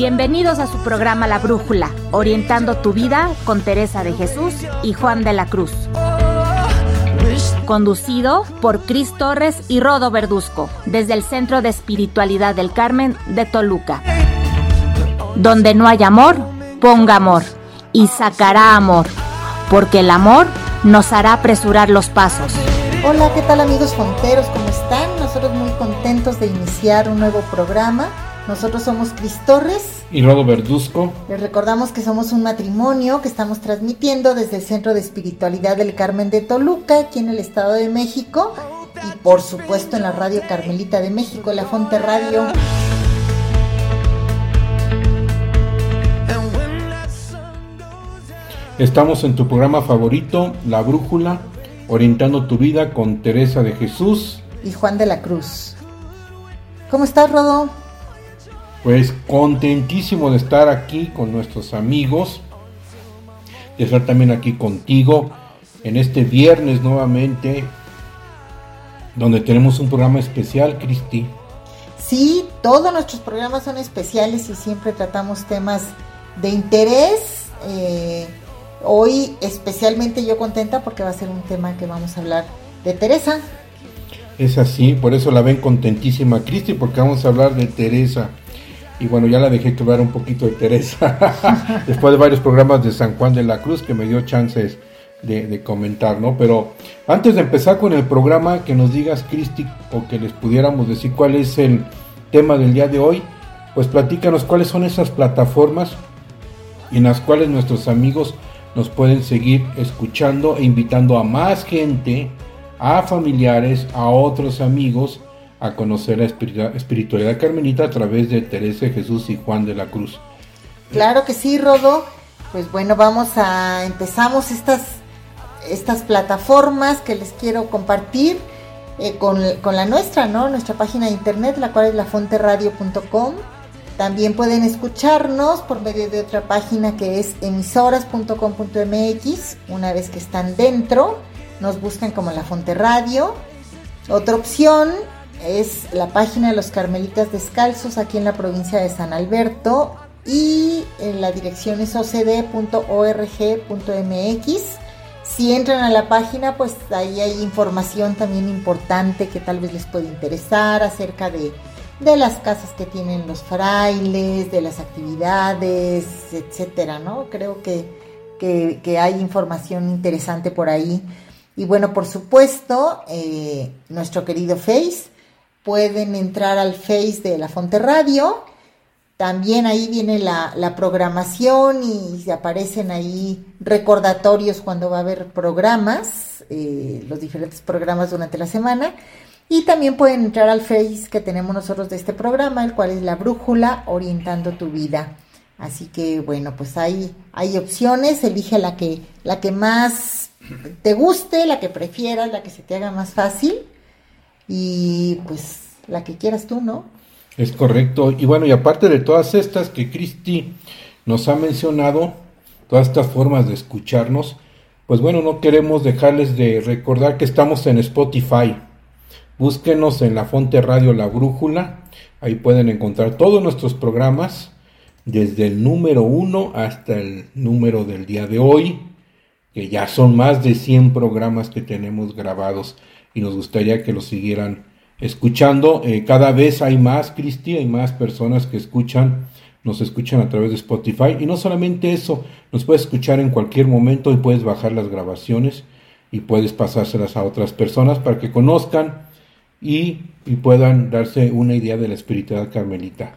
Bienvenidos a su programa La Brújula, orientando tu vida con Teresa de Jesús y Juan de la Cruz. Conducido por Cris Torres y Rodo Verduzco, desde el Centro de Espiritualidad del Carmen de Toluca. Donde no hay amor, ponga amor y sacará amor, porque el amor nos hará apresurar los pasos. Hola, ¿qué tal amigos fonteros? ¿Cómo están? Nosotros muy contentos de iniciar un nuevo programa nosotros somos Cris Torres y Rodo Verduzco. Les recordamos que somos un matrimonio que estamos transmitiendo desde el Centro de Espiritualidad del Carmen de Toluca, aquí en el Estado de México, y por supuesto en la Radio Carmelita de México, la Fonte Radio. Estamos en tu programa favorito, La Brújula, orientando tu vida con Teresa de Jesús y Juan de la Cruz. ¿Cómo estás, Rodo? Pues contentísimo de estar aquí con nuestros amigos, de estar también aquí contigo en este viernes nuevamente, donde tenemos un programa especial, Cristi. Sí, todos nuestros programas son especiales y siempre tratamos temas de interés. Eh, hoy especialmente yo contenta porque va a ser un tema que vamos a hablar de Teresa. Es así, por eso la ven contentísima Cristi, porque vamos a hablar de Teresa. Y bueno, ya la dejé que un poquito de Teresa, después de varios programas de San Juan de la Cruz que me dio chances de, comentar, ¿no? Pero antes de empezar con el programa, que nos digas, Cristi, o que les pudiéramos decir cuál es el tema del día de hoy, pues platícanos cuáles son esas plataformas en las cuales nuestros amigos nos pueden seguir escuchando e invitando a más gente, a familiares, a otros amigos, a conocer la espiritualidad carmelita a través de Teresa Jesús y Juan de la Cruz. Claro que sí, Rodo. Pues bueno, vamos a empezamos estas estas plataformas que les quiero compartir eh, con, con, la nuestra, ¿no? Nuestra página de internet, la cual es lafonteradio.com. También pueden escucharnos por medio de otra página que es emisoras.com.mx. Una vez que están dentro, nos buscan como La Fonte Radio. Otra opción es la página de los Carmelitas Descalzos aquí en la provincia de San Alberto y en la dirección es ocd.org.mx. Si entran a la página, pues ahí hay información también importante que tal vez les puede interesar acerca de, las casas que tienen los frailes, de las actividades, etcétera, ¿no? Creo que, que hay información interesante por ahí. Y bueno, por supuesto, eh, nuestro querido Face, pueden entrar al Face de La Fonte Radio. También ahí viene la, programación y aparecen ahí recordatorios cuando va a haber programas, eh, los diferentes programas durante la semana. Y también pueden entrar al Face que tenemos nosotros de este programa, el cual es la brújula orientando tu vida. Así que bueno, pues ahí hay opciones, elige la que, la que más te guste, la que prefieras, la que se te haga más fácil y pues la que quieras tú, ¿no? Es correcto. Y bueno, y aparte de todas estas que Cristi nos ha mencionado, todas estas formas de escucharnos, pues bueno, no queremos dejarles de recordar que estamos en Spotify. Búsquenos en la Fonte Radio La Brújula. Ahí pueden encontrar todos nuestros programas, desde el número uno hasta el número del día de hoy, que ya son más de 100 programas que tenemos grabados y nos gustaría que los siguieran escuchando. Eh, cada vez hay más, Cristi, hay más personas que escuchan, nos escuchan a través de Spotify. Y no solamente eso, nos puedes escuchar en cualquier momento y puedes bajar las grabaciones y puedes pasárselas a otras personas para que conozcan y, y puedan darse una idea de la espiritualidad carmelita.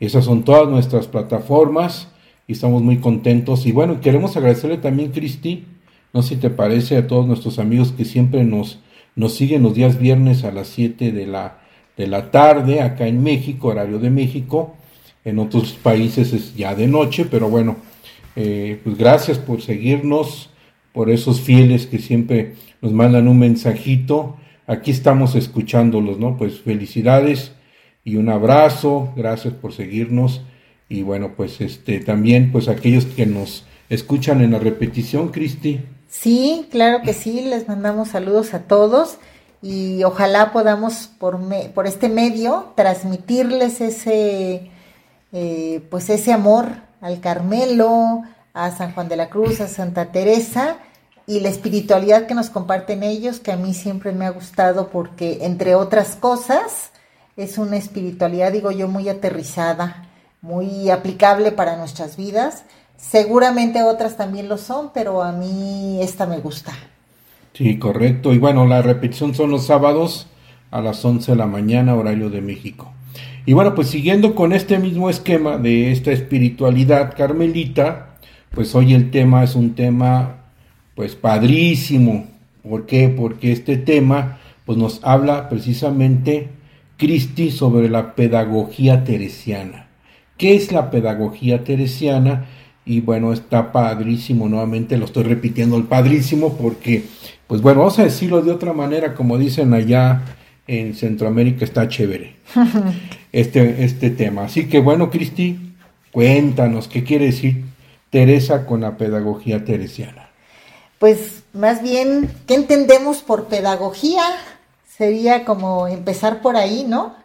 Esas son todas nuestras plataformas y estamos muy contentos. Y bueno, queremos agradecerle también, Cristi, no sé si te parece, a todos nuestros amigos que siempre nos nos siguen los días viernes a las 7 de la, de la tarde, acá en México, horario de México. En otros países es ya de noche, pero bueno, eh, pues gracias por seguirnos, por esos fieles que siempre nos mandan un mensajito. Aquí estamos escuchándolos, ¿no? Pues felicidades y un abrazo, gracias por seguirnos. Y bueno, pues este también, pues aquellos que nos escuchan en la repetición, Cristi. Sí, claro que sí, les mandamos saludos a todos y ojalá podamos por, por este medio transmitirles ese, eh, pues ese amor al Carmelo, a San Juan de la Cruz, a Santa Teresa y la espiritualidad que nos comparten ellos, que a mí siempre me ha gustado porque, entre otras cosas, es una espiritualidad, digo yo, muy aterrizada, muy aplicable para nuestras vidas. Seguramente otras también lo son, pero a mí esta me gusta. Sí, correcto. Y bueno, la repetición son los sábados a las 11 de la mañana, horario de México. Y bueno, pues siguiendo con este mismo esquema de esta espiritualidad carmelita, pues hoy el tema es un tema pues padrísimo. ¿Por qué? Porque este tema pues nos habla precisamente Cristi sobre la pedagogía teresiana. ¿Qué es la pedagogía teresiana? Y bueno, está padrísimo, nuevamente lo estoy repitiendo, el padrísimo, porque, pues bueno, vamos a decirlo de otra manera, como dicen allá en Centroamérica, está chévere este, este tema. Así que bueno, Cristi, cuéntanos, ¿qué quiere decir Teresa con la pedagogía teresiana? Pues más bien, ¿qué entendemos por pedagogía? Sería como empezar por ahí, ¿no?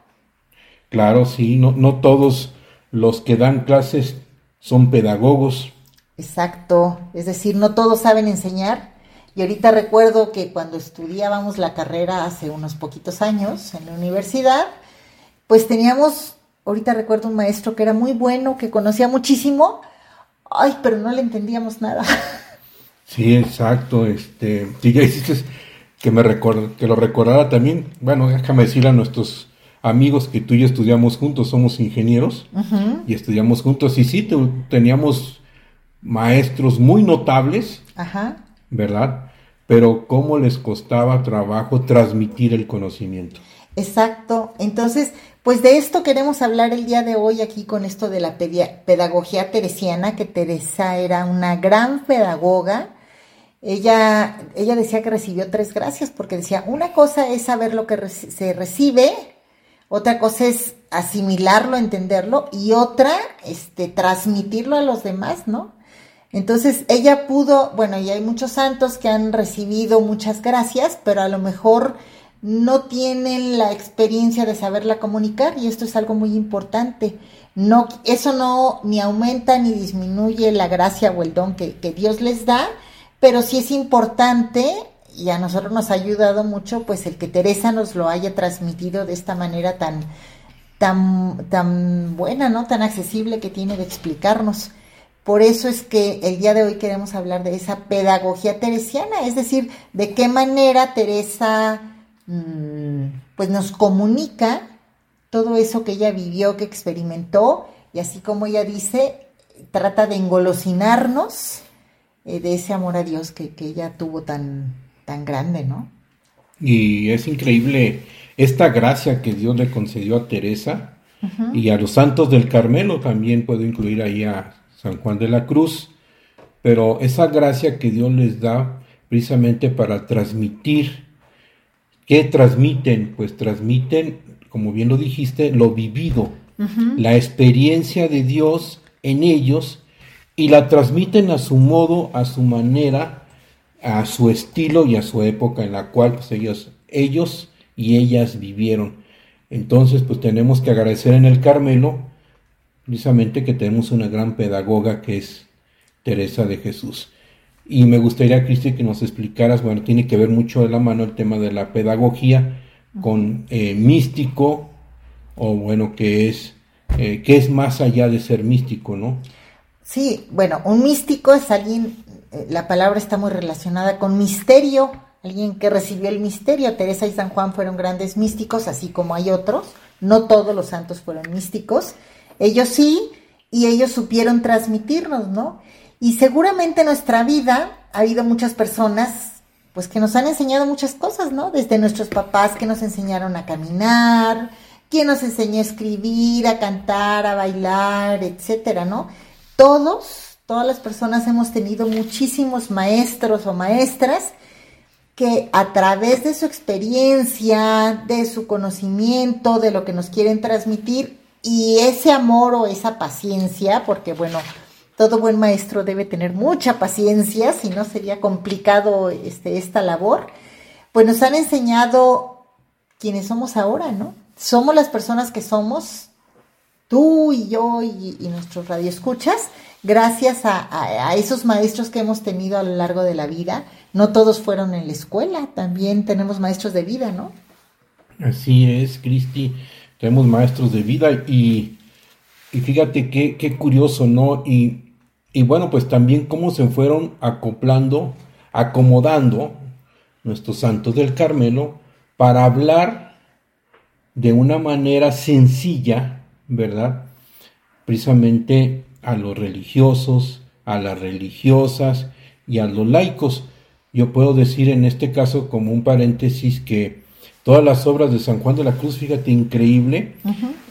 Claro, sí, no, no todos los que dan clases son pedagogos. Exacto, es decir, no todos saben enseñar. Y ahorita recuerdo que cuando estudiábamos la carrera hace unos poquitos años en la universidad, pues teníamos, ahorita recuerdo un maestro que era muy bueno, que conocía muchísimo, ay, pero no le entendíamos nada. Sí, exacto, este, y ya hiciste que me que lo recordara también. Bueno, déjame decirle a nuestros amigos que tú y yo estudiamos juntos, somos ingenieros y estudiamos juntos. Y sí, teníamos maestros muy notables, ¿verdad? Pero cómo les costaba trabajo transmitir el conocimiento. Exacto. Entonces, pues de esto queremos hablar el día de hoy aquí con esto de la pedagogía teresiana, que Teresa era una gran pedagoga ella, ella decía que recibió tres gracias porque decía, una cosa es saber lo que se recibe, otra cosa es asimilarlo, entenderlo y otra, este, transmitirlo a los demás, ¿no? Entonces ella pudo, bueno, y hay muchos santos que han recibido muchas gracias, pero a lo mejor no tienen la experiencia de saberla comunicar y esto es algo muy importante. No, eso no ni aumenta ni disminuye la gracia o el don que, que Dios les da, pero sí es importante y a nosotros nos ha ayudado mucho pues el que Teresa nos lo haya transmitido de esta manera tan tan tan buena, ¿no? Tan accesible que tiene de explicarnos. Por eso es que el día de hoy queremos hablar de esa pedagogía teresiana, es decir, de qué manera Teresa mm, pues nos comunica todo eso que ella vivió, que experimentó, y así como ella dice, trata de engolosinarnos eh, de ese amor a Dios que, ella tuvo tan, tan grande, ¿no? Y es increíble esta gracia que Dios le concedió a Teresa y a los santos del Carmelo, también puedo incluir ahí a San Juan de la Cruz, pero esa gracia que Dios les da precisamente para transmitir, ¿qué transmiten? Pues transmiten, como bien lo dijiste, lo vivido, la experiencia de Dios en ellos y la transmiten a su modo, a su manera, a su estilo y a su época en la cual pues, ellos, ellos y ellas vivieron. Entonces, pues tenemos que agradecer en el Carmelo, precisamente que tenemos una gran pedagoga que es Teresa de Jesús. Y me gustaría, Cristi, que nos explicaras, bueno, tiene que ver mucho de la mano el tema de la pedagogía con eh, místico, o bueno, que es, eh, que es más allá de ser místico, ¿no? Sí, bueno, un místico es alguien, eh, la palabra está muy relacionada con misterio, alguien que recibió el misterio. Teresa y San Juan fueron grandes místicos, así como hay otros. No todos los santos fueron místicos. Ellos sí, y ellos supieron transmitirnos, ¿no? Y seguramente en nuestra vida ha habido muchas personas, pues que nos han enseñado muchas cosas, ¿no? Desde nuestros papás que nos enseñaron a caminar, quien nos enseñó a escribir, a cantar, a bailar, etcétera, ¿no? todos, todas las personas hemos tenido muchísimos maestros o maestras que a través de su experiencia, de su conocimiento, de lo que nos quieren transmitir y ese amor o esa paciencia, porque bueno, todo buen maestro debe tener mucha paciencia, si no sería complicado este, esta labor, pues nos han enseñado quienes somos ahora, ¿no? Somos las personas que somos tú y yo y, y nuestros radioescuchas, gracias a, esos maestros que hemos tenido a lo largo de la vida. No todos fueron en la escuela, también tenemos maestros de vida, ¿no? Así es, Cristi, tenemos maestros de vida y, y fíjate qué, qué curioso, ¿no? Y, y bueno, pues también cómo se fueron acoplando, acomodando nuestros santos del Carmelo para hablar de una manera sencilla, ¿verdad? Precisamente a los religiosos, a las religiosas y a los laicos. Yo puedo decir en este caso como un paréntesis que todas las obras de San Juan de la Cruz, fíjate, increíble,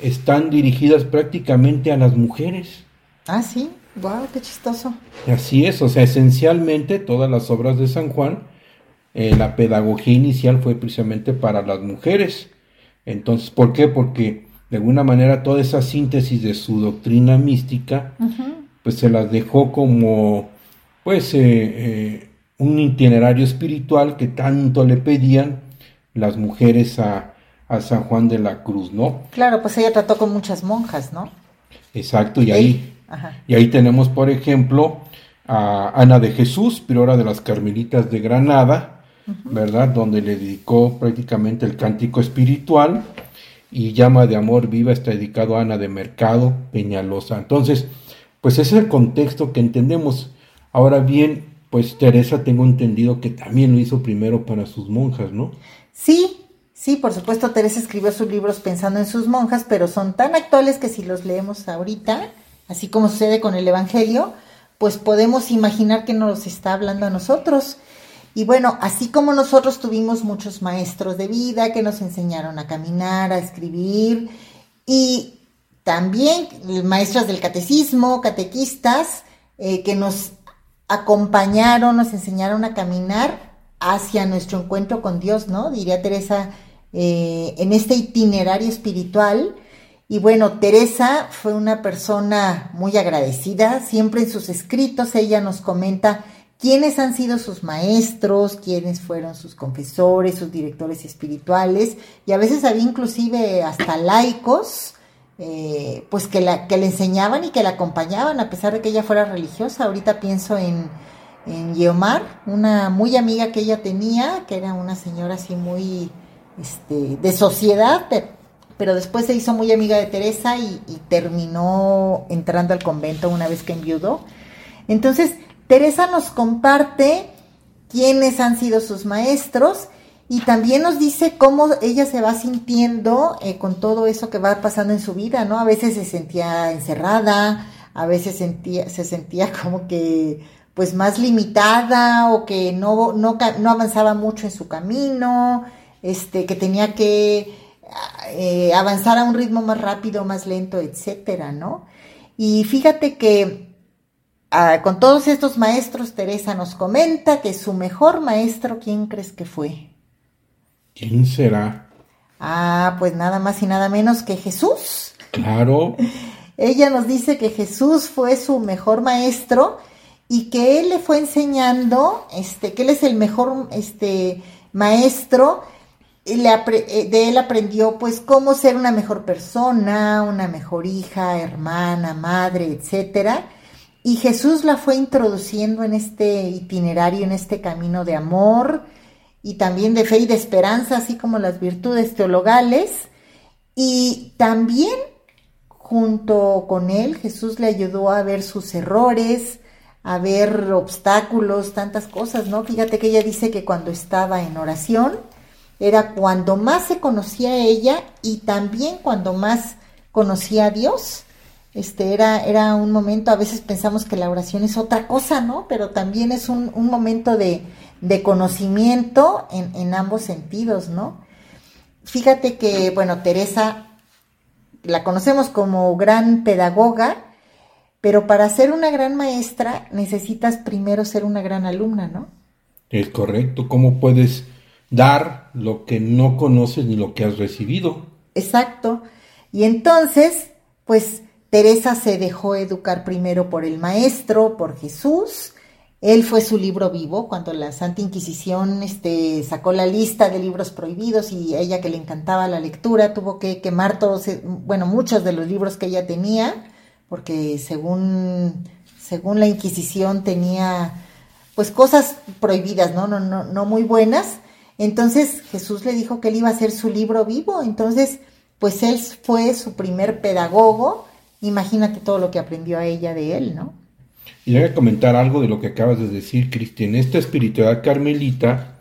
están dirigidas prácticamente a las mujeres. Ah, sí, wow, qué chistoso. Así es, o sea, esencialmente todas las obras de San Juan, eh, la pedagogía inicial fue precisamente para las mujeres. Entonces, ¿por qué? Porque de alguna manera toda esa síntesis de su doctrina mística, pues se las dejó como, pues, eh, eh, un itinerario espiritual que tanto le pedían las mujeres a, San Juan de la Cruz, ¿no? Claro, pues ella trató con muchas monjas, ¿no? Exacto, y ahí, y ahí tenemos, por ejemplo, a Ana de Jesús, priora de las Carmelitas de Granada, ¿verdad? Donde le dedicó prácticamente el cántico espiritual y Llama de Amor Viva está dedicado a Ana de Mercado Peñalosa. Entonces, pues ese es el contexto que entendemos. Ahora bien, pues Teresa tengo entendido que también lo hizo primero para sus monjas, ¿no? Sí, sí, por supuesto Teresa escribió sus libros pensando en sus monjas, pero son tan actuales que si los leemos ahorita, así como sucede con el Evangelio, pues podemos imaginar que nos está hablando a nosotros. Y bueno, así como nosotros tuvimos muchos maestros de vida que nos enseñaron a caminar, a escribir, y también maestras del catecismo, catequistas, eh, que nos acompañaron, nos enseñaron a caminar hacia nuestro encuentro con Dios, ¿no? Diría Teresa, eh, en este itinerario espiritual. Y bueno, Teresa fue una persona muy agradecida, siempre en sus escritos ella nos comenta quiénes han sido sus maestros, quiénes fueron sus confesores, sus directores espirituales, y a veces había inclusive hasta laicos, eh, pues que, la, le enseñaban y que la acompañaban, a pesar de que ella fuera religiosa. Ahorita pienso en, en Guiomar, una muy amiga que ella tenía, que era una señora así muy este, de sociedad, pero después se hizo muy amiga de Teresa y terminó entrando al convento una vez que enviudó. Entonces, Teresa nos comparte quiénes han sido sus maestros y también nos dice cómo ella se va sintiendo eh, con todo eso que va pasando en su vida, ¿no? A veces se sentía encerrada, a veces sentía, se sentía como que pues más limitada o que no, no, avanzaba mucho en su camino, este, que tenía que eh, avanzar a un ritmo más rápido, más lento, etcétera, ¿no? Y fíjate que Ah, con todos estos maestros, Teresa nos comenta que su mejor maestro, ¿quién crees que fue? ¿Quién será? Ah, pues nada más y nada menos que Jesús. Claro. Ella nos dice que Jesús fue su mejor maestro y que él le fue enseñando, este, que él es el mejor este, maestro. Eh, de él aprendió pues cómo ser una mejor persona, una mejor hija, hermana, madre, etcétera y Jesús la fue introduciendo en este itinerario, en este camino de amor y también de fe y de esperanza, así como las virtudes teologales. Y también junto con él, Jesús le ayudó a ver sus errores, a ver obstáculos, tantas cosas, ¿no? Fíjate que ella dice que cuando estaba en oración era cuando más se conocía a ella y también cuando más conocía a Dios. Este era, era un momento, a veces pensamos que la oración es otra cosa, ¿no? Pero también es un, momento de, conocimiento en, en, ambos sentidos, ¿no? Fíjate que, bueno, Teresa la conocemos como gran pedagoga, pero para ser una gran maestra necesitas primero ser una gran alumna, ¿no? Es correcto. ¿Cómo puedes dar lo que no conoces ni lo que has recibido? Exacto. Y entonces, pues Teresa se dejó educar primero por el Maestro, por Jesús, Él fue su libro vivo cuando la Santa Inquisición este, sacó la lista de libros prohibidos y ella que le encantaba la lectura tuvo que quemar todos, eh, bueno, muchos de los libros que ella tenía, porque según, según la Inquisición tenía pues cosas prohibidas, ¿no? No, no, no muy buenas. Entonces Jesús le dijo que él iba a hacer su libro vivo. Entonces, pues él fue su primer pedagogo. Imagínate todo lo que aprendió a ella de él, ¿no? Y voy a comentar algo de lo que acabas de decir, Cristian. Esta espiritualidad carmelita,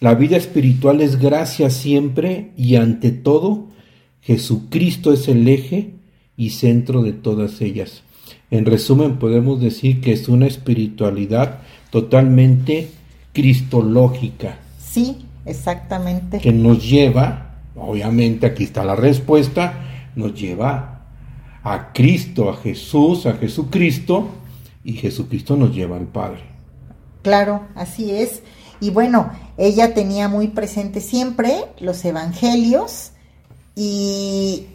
la vida espiritual es gracia siempre y ante todo, Jesucristo es el eje y centro de todas ellas. En resumen, podemos decir que es una espiritualidad totalmente cristológica. Sí, exactamente. Que nos lleva, obviamente aquí está la respuesta, nos lleva a Cristo, a Jesús, a Jesucristo, y Jesucristo nos lleva al Padre. Claro, así es. Y bueno, ella tenía muy presente siempre los evangelios y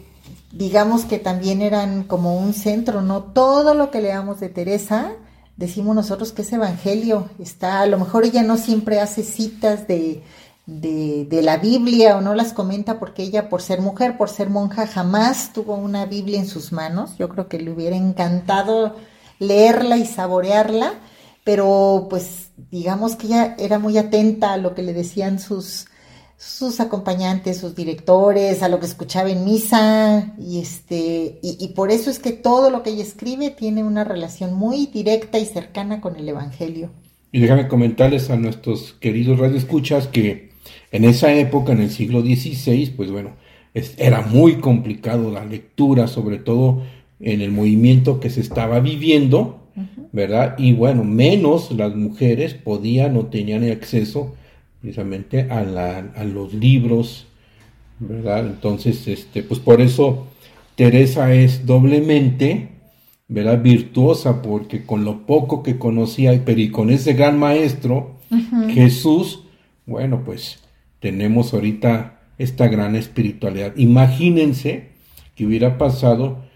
digamos que también eran como un centro, ¿no? Todo lo que leamos de Teresa, decimos nosotros que es evangelio. Está, a lo mejor ella no siempre hace citas de, de, de, la Biblia o no las comenta porque ella, por ser mujer, por ser monja, jamás tuvo una Biblia en sus manos. Yo creo que le hubiera encantado leerla y saborearla, pero pues digamos que ella era muy atenta a lo que le decían sus, sus acompañantes, sus directores, a lo que escuchaba en misa, y este, y, y, por eso es que todo lo que ella escribe tiene una relación muy directa y cercana con el Evangelio. Y déjame comentarles a nuestros queridos radioescuchas que en esa época, en el siglo XVI, pues bueno, es, era muy complicado la lectura, sobre todo en el movimiento que se estaba viviendo, ¿verdad? Y bueno, menos las mujeres podían o tenían acceso precisamente a, la, a los libros, ¿verdad? Entonces, este, pues por eso Teresa es doblemente, ¿verdad? Virtuosa, porque con lo poco que conocía, pero y con ese gran maestro, Jesús, bueno, pues tenemos ahorita esta gran espiritualidad. Imagínense que hubiera pasado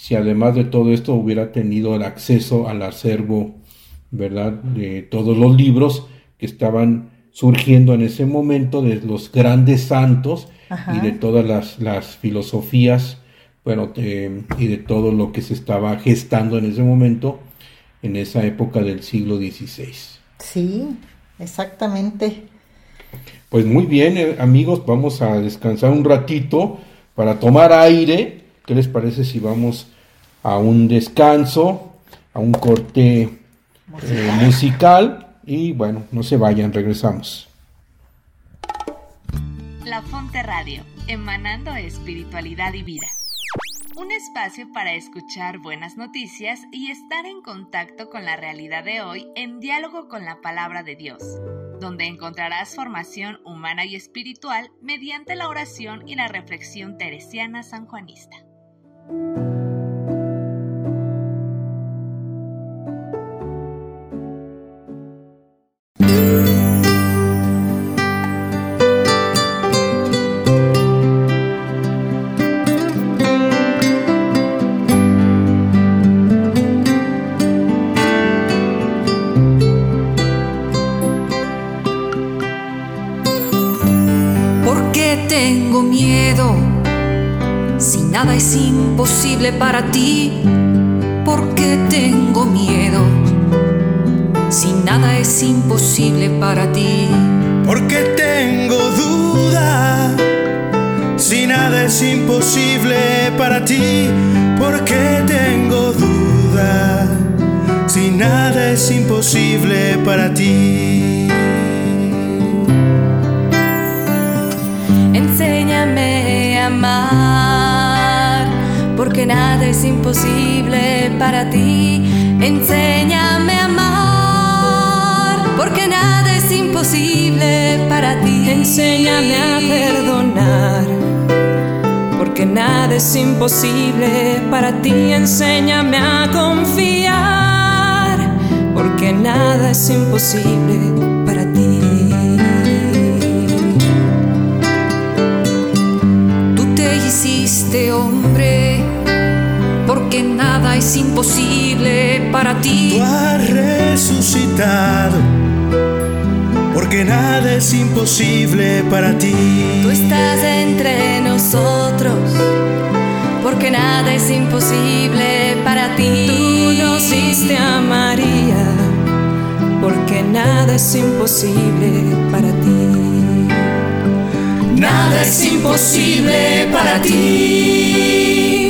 si además de todo esto hubiera tenido el acceso al acervo, ¿verdad? De todos los libros que estaban surgiendo en ese momento, de los grandes santos Ajá. y de todas las, las filosofías, bueno, eh, y de todo lo que se estaba gestando en ese momento, en esa época del siglo XVI. Sí, exactamente. Pues muy bien, eh, amigos, vamos a descansar un ratito para tomar aire ¿Qué les parece si vamos a un descanso, a un corte musical, eh, musical y bueno, no se vayan, regresamos. La Fonte Radio, emanando espiritualidad y vida. Un espacio para escuchar buenas noticias y estar en contacto con la realidad de hoy en diálogo con la palabra de Dios, donde encontrarás formación humana y espiritual mediante la oración y la reflexión teresiana sanjuanista. Para ti, porque tengo miedo. Si nada es imposible para ti, porque tengo duda. Si nada es imposible para ti, porque tengo duda. Si nada es imposible para ti. Enséñame a amar porque nada es imposible para ti. Enséñame a amar, porque nada es imposible para ti. Enséñame a perdonar, porque nada es imposible para ti. Enséñame a confiar, porque nada es imposible para ti. Tú te hiciste hombre porque nada es imposible para ti. Tú has resucitado, porque nada es imposible para ti. Tú estás entre nosotros, porque nada es imposible para ti. Tú nos diste a María, porque nada es imposible para ti. Nada es imposible para ti.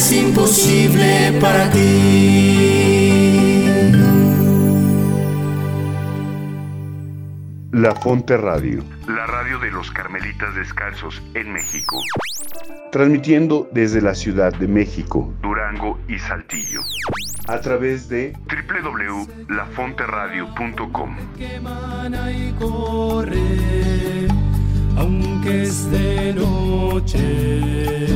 Es imposible para ti. La Fonte Radio, La radio de los Carmelitas Descalzos en México, transmitiendo desde la Ciudad de México, Durango y Saltillo. a través de www.lafonteradio.com. que emana y corre, aunque es de noche,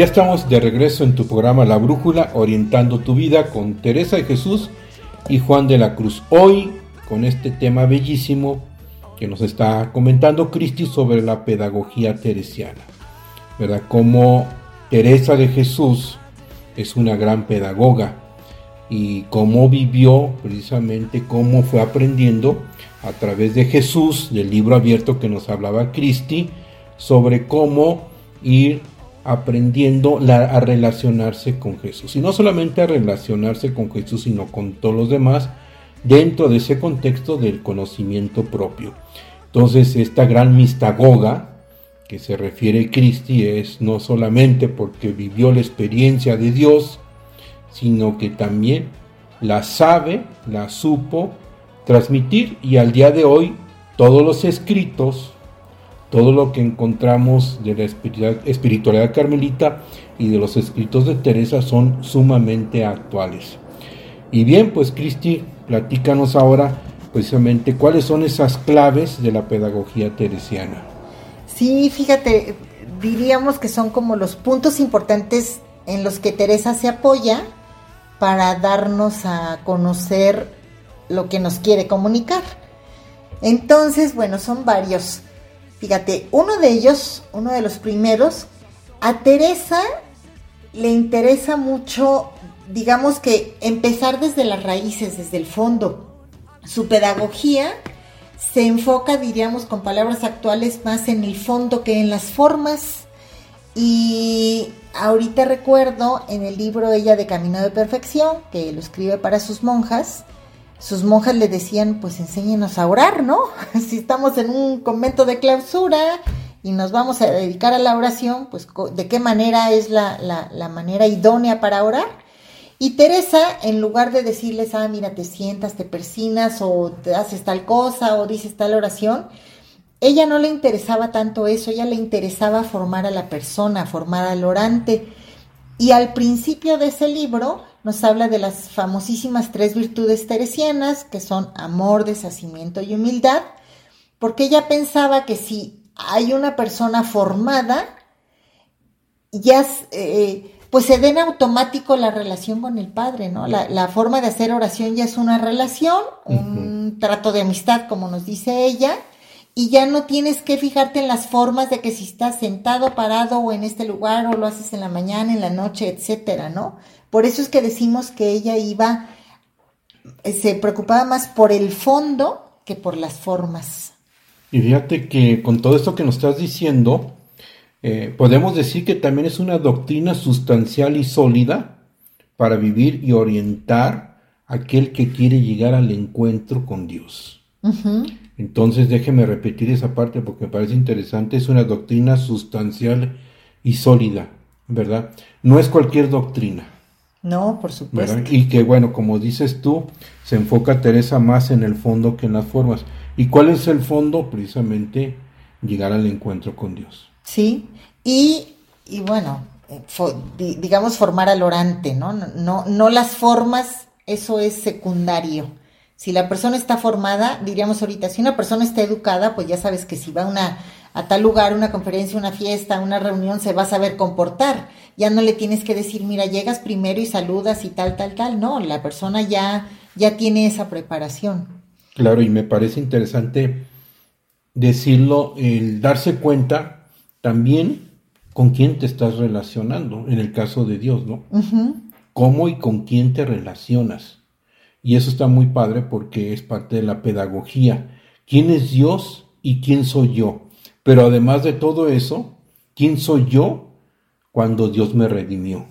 Ya estamos de regreso en tu programa La Brújula, orientando tu vida con Teresa de Jesús y Juan de la Cruz. Hoy con este tema bellísimo que nos está comentando Cristi sobre la pedagogía teresiana. ¿Verdad? Como Teresa de Jesús es una gran pedagoga y cómo vivió precisamente, cómo fue aprendiendo a través de Jesús, del libro abierto que nos hablaba Cristi, sobre cómo ir aprendiendo a relacionarse con Jesús. Y no solamente a relacionarse con Jesús, sino con todos los demás, dentro de ese contexto del conocimiento propio. Entonces, esta gran mistagoga que se refiere Cristi es no solamente porque vivió la experiencia de Dios, sino que también la sabe, la supo transmitir y al día de hoy todos los escritos, todo lo que encontramos de la espiritualidad, carmelita y de los escritos de Teresa son sumamente actuales. Y bien, pues Cristi, platícanos ahora precisamente cuáles son esas claves de la pedagogía teresiana. Sí, fíjate, diríamos que son como los puntos importantes en los que Teresa se apoya para darnos a conocer lo que nos quiere comunicar. Entonces, bueno, son varios. Fíjate, uno de ellos, uno de los primeros, a Teresa le interesa mucho, digamos que empezar desde las raíces, desde el fondo. Su pedagogía se enfoca, diríamos con palabras actuales, más en el fondo que en las formas. Y ahorita recuerdo en el libro Ella de Camino de Perfección, que lo escribe para sus monjas, sus monjas le decían, pues enséñenos a orar, ¿no? si estamos en un convento de clausura y nos vamos a dedicar a la oración, pues de qué manera es la, la- la manera idónea para orar. Y Teresa, en lugar de decirles, ah, mira, te sientas, te persinas o te haces tal cosa o dices tal oración, ella no le interesaba tanto eso, ella le interesaba formar a la persona, formar al orante. Y al principio de ese libro nos habla de las famosísimas tres virtudes teresianas, que son amor, deshacimiento y humildad, porque ella pensaba que si hay una persona formada, ya eh, pues se den automático la relación con el padre, ¿no? La, la forma de hacer oración ya es una relación, un trato de amistad, como nos dice ella, y ya no tienes que fijarte en las formas de que si estás sentado, parado o en este lugar o lo haces en la mañana, en la noche, etcétera, ¿no? Por eso es que decimos que ella iba, eh, se preocupaba más por el fondo que por las formas. Y fíjate que con todo esto que nos estás diciendo, eh, podemos decir que también es una doctrina sustancial y sólida para vivir y orientar a aquel que quiere llegar al encuentro con Dios. Entonces déjeme repetir esa parte porque me parece interesante. Es una doctrina sustancial y sólida, ¿verdad? No es cualquier doctrina, No, por supuesto. ¿verdad? Y que bueno, como dices tú, se enfoca Teresa más en el fondo que en las formas. ¿Y cuál es el fondo? Precisamente llegar al encuentro con Dios. Sí, y, y bueno, eh, digamos formar al orante, ¿no? No, no, no las formas, eso es secundario. Si la persona está formada, diríamos ahorita, si una persona está educada, pues ya sabes que si va a, una, a tal lugar, una conferencia, una fiesta, una reunión, se va a saber comportar. Ya no le tienes que decir, mira, llegas primero y saludas y tal, tal, tal. No, la persona ya, ya tiene esa preparación. Claro, y me parece interesante decirlo, el darse cuenta también con quién te estás relacionando, en el caso de Dios, ¿no? Cómo y con quién te relacionas. Y eso está muy padre porque es parte de la pedagogía. ¿Quién es Dios y quién soy yo? Pero además de todo eso, ¿quién soy yo cuando Dios me redimió?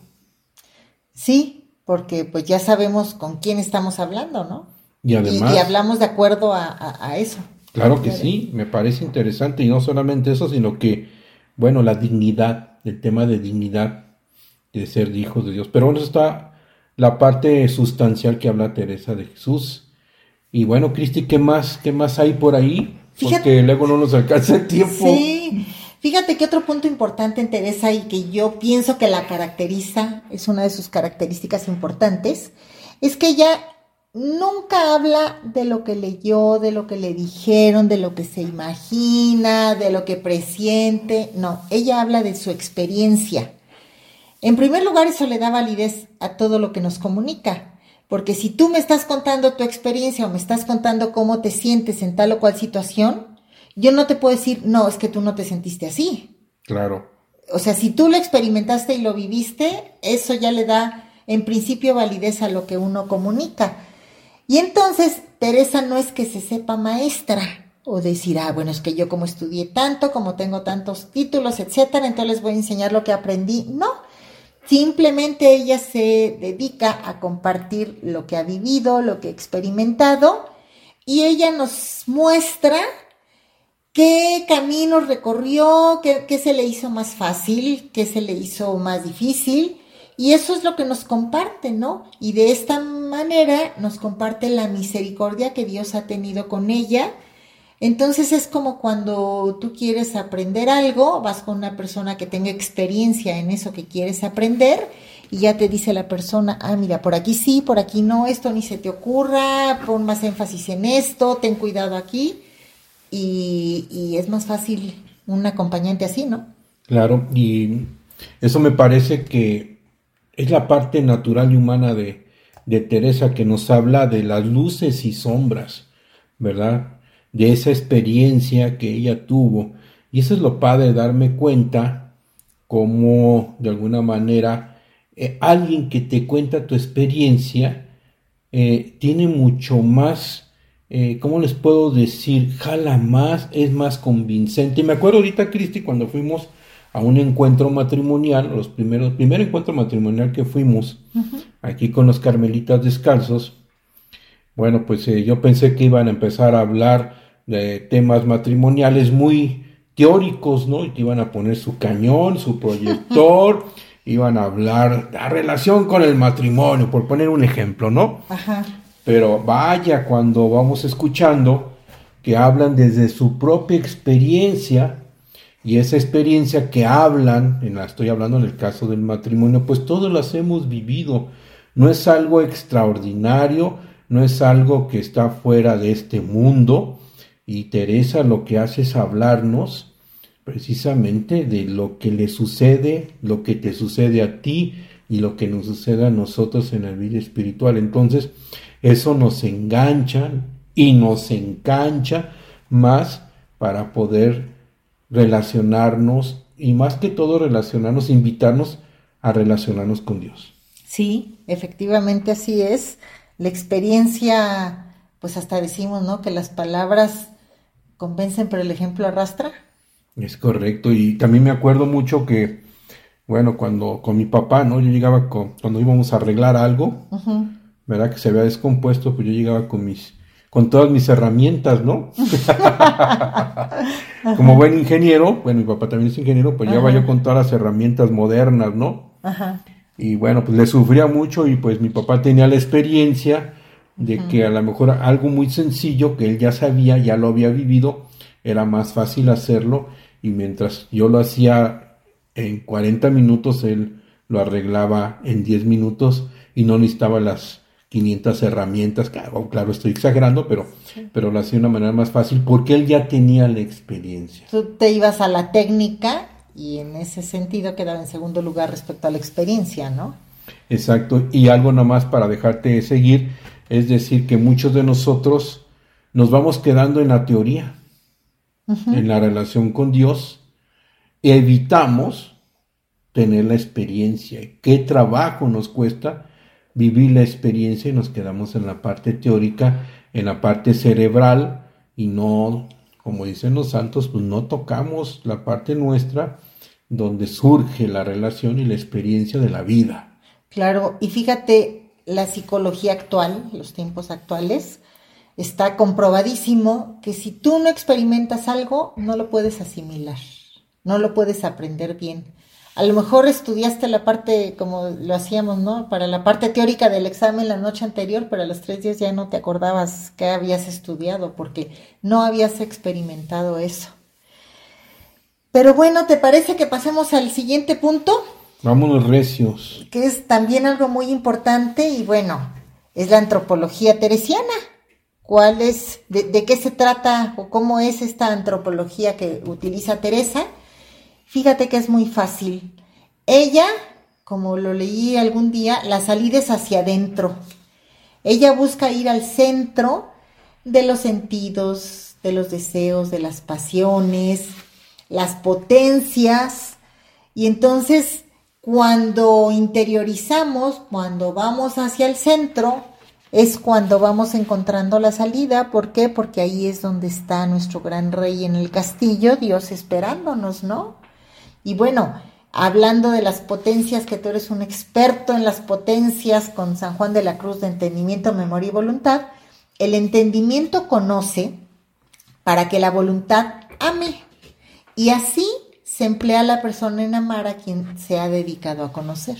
Sí, porque pues ya sabemos con quién estamos hablando, ¿no? Y además... y, y hablamos de acuerdo a, a- a eso. Claro que sí, me parece interesante y no solamente eso, sino que, bueno, la dignidad, el tema de dignidad de ser hijos de Dios. Pero bueno, está la parte sustancial que habla Teresa de Jesús. Y bueno, Cristi, ¿qué más, qué más hay por ahí? Fíjate- Porque luego no nos alcanza el tiempo. Sí, fíjate que otro punto importante en Teresa y que yo pienso que la caracteriza, es una de sus características importantes, es que ella nunca habla de lo que leyó, de lo que le dijeron, de lo que se imagina, de lo que presiente, no, ella habla de su experiencia. En primer lugar, eso le da validez a todo lo que nos comunica. Porque si tú me estás contando tu experiencia o me estás contando cómo te sientes en tal o cual situación, yo no te puedo decir, no, es que tú no te sentiste así. Claro, O sea, si tú lo experimentaste y lo viviste, eso ya le da en principio validez a lo que uno comunica. Y entonces, Teresa no es que se sepa maestra o decir, ah, bueno, es que yo como estudié tanto, como tengo tantos títulos, etcétera, entonces les voy a enseñar lo que aprendí. No, simplemente ella se dedica a compartir lo que ha vivido, lo que ha experimentado, y ella nos muestra qué caminos recorrió, qué, qué se le hizo más fácil, qué se le hizo más difícil. Y eso es lo que nos comparte, ¿no? Y de esta manera nos comparte la misericordia que Dios ha tenido con ella. Entonces es como cuando tú quieres aprender algo, vas con una persona que tenga experiencia en eso que quieres aprender y ya te dice la persona, ah, mira, por aquí sí, por aquí no, esto ni se te ocurra, pon más énfasis en esto, ten cuidado aquí y, es más fácil un acompañante así, ¿no? claro. Y eso me parece que es la parte natural y humana de Teresa que nos habla de las luces y sombras, ¿verdad? De esa experiencia que ella tuvo. Y eso es lo padre, darme cuenta cómo de alguna manera eh, alguien que te cuenta tu experiencia eh, tiene mucho más, eh, ¿cómo les puedo decir? Jala más, es más convincente. Y me acuerdo ahorita, Cristi, cuando fuimos a un encuentro matrimonial, los primeros, primer encuentro matrimonial que fuimos aquí con los carmelitas descalzos, bueno, pues eh, yo pensé que iban a empezar a hablar de temas matrimoniales muy teóricos, ¿no? Y que iban a poner su cañón, su proyector, iban a hablar la relación con el matrimonio, por poner un ejemplo, ¿no? Ajá. Pero vaya cuando vamos escuchando que hablan desde su propia experiencia y esa experiencia que hablan, en la, estoy hablando en el caso del matrimonio, pues todos las hemos vivido. No es algo extraordinario, no es algo que está fuera de este mundo. Y Teresa lo que hace es hablarnos precisamente de lo que le sucede, lo que te sucede a ti y lo que nos sucede a nosotros en la vida espiritual. Entonces, eso nos engancha y nos engancha más para poder relacionarnos y más que todo relacionarnos, invitarnos a relacionarnos con Dios. Sí, efectivamente así es. La experiencia, pues hasta decimos, ¿no? Que las palabras convencen, pero el ejemplo arrastra. Es correcto. Y también me acuerdo mucho que, bueno, cuando con mi papá, ¿no? Yo llegaba con, cuando íbamos a arreglar algo, Ujú. ¿verdad? Que se había descompuesto, pues yo llegaba con mis, con todas mis herramientas, ¿no? Como buen ingeniero, bueno, mi papá también es ingeniero, pues llevaba Ajá. yo con todas las herramientas modernas, ¿no? Ajá. Y bueno, pues le sufría mucho y pues mi papá tenía la experiencia de que a lo mejor algo muy sencillo que él ya sabía, ya lo había vivido, era más fácil hacerlo y mientras yo lo hacía en 40 minutos, él lo arreglaba en 10 minutos y no necesitaba las 500 herramientas, claro, claro estoy exagerando, pero, pero lo hacía de una manera más fácil porque él ya tenía la experiencia. Tú te ibas a la técnica y en ese sentido quedaba en segundo lugar respecto a la experiencia, ¿no? Exacto, y algo nomás para dejarte seguir, es decir, que muchos de nosotros nos vamos quedando en la teoría, en la relación con Dios, evitamos tener la experiencia. ¿Qué trabajo nos cuesta vivir la experiencia y nos quedamos en la parte teórica, en la parte cerebral y no, como dicen los santos, pues no tocamos la parte nuestra donde surge la relación y la experiencia de la vida. Claro, y fíjate, la psicología actual, los tiempos actuales, está comprobadísimo que si tú no experimentas algo, no lo puedes asimilar, no lo puedes aprender bien. A lo mejor estudiaste la parte, como lo hacíamos, ¿no? Para la parte teórica del examen la noche anterior, pero a los tres días ya no te acordabas qué habías estudiado porque no habías experimentado eso. Pero bueno, ¿te parece que pasemos al siguiente punto? Vámonos recios. Que es también algo muy importante y bueno, es la antropología teresiana. ¿Cuál es, de, qué se trata o cómo es esta antropología que utiliza Teresa? Fíjate que es muy fácil. Ella, como lo leí algún día, la salida es hacia adentro. Ella busca ir al centro de los sentidos, de los deseos, de las pasiones, las potencias. Y entonces, cuando interiorizamos, cuando vamos hacia el centro, es cuando vamos encontrando la salida. ¿Por qué? Porque ahí es donde está nuestro gran rey en el castillo, Dios esperándonos, ¿no? Y bueno, hablando de las potencias, que tú eres un experto en las potencias con San Juan de la Cruz de entendimiento, memoria y voluntad, el entendimiento conoce para que la voluntad ame. Y así se emplea la persona en amar a quien se ha dedicado a conocer.